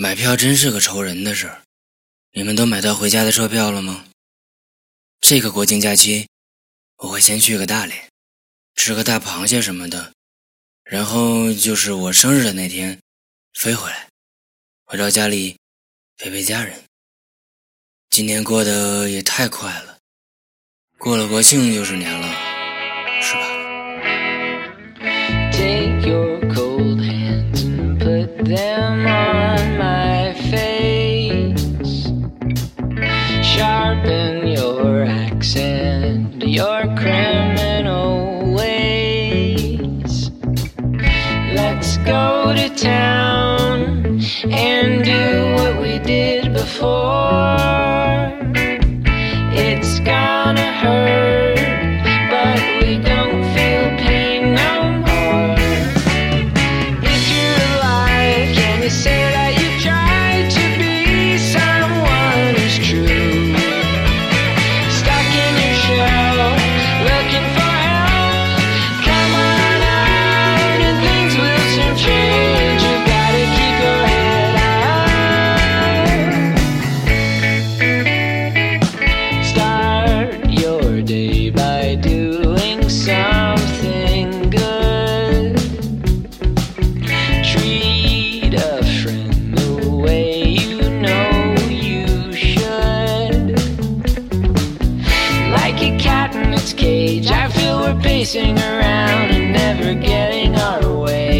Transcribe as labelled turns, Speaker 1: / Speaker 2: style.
Speaker 1: 买票真是个愁人的事儿。你们都买到回家的车票了吗？这个国庆假期，我会先去个大连，吃个大螃蟹什么的，然后就是我生日的那天飞回来，回到家里陪陪家人。今年过得也太快了，过了国庆就是年了，是吧？
Speaker 2: Accent, your criminal ways. Let's go to town and do what we did before. Cage, I feel we're pacing around and never getting our way.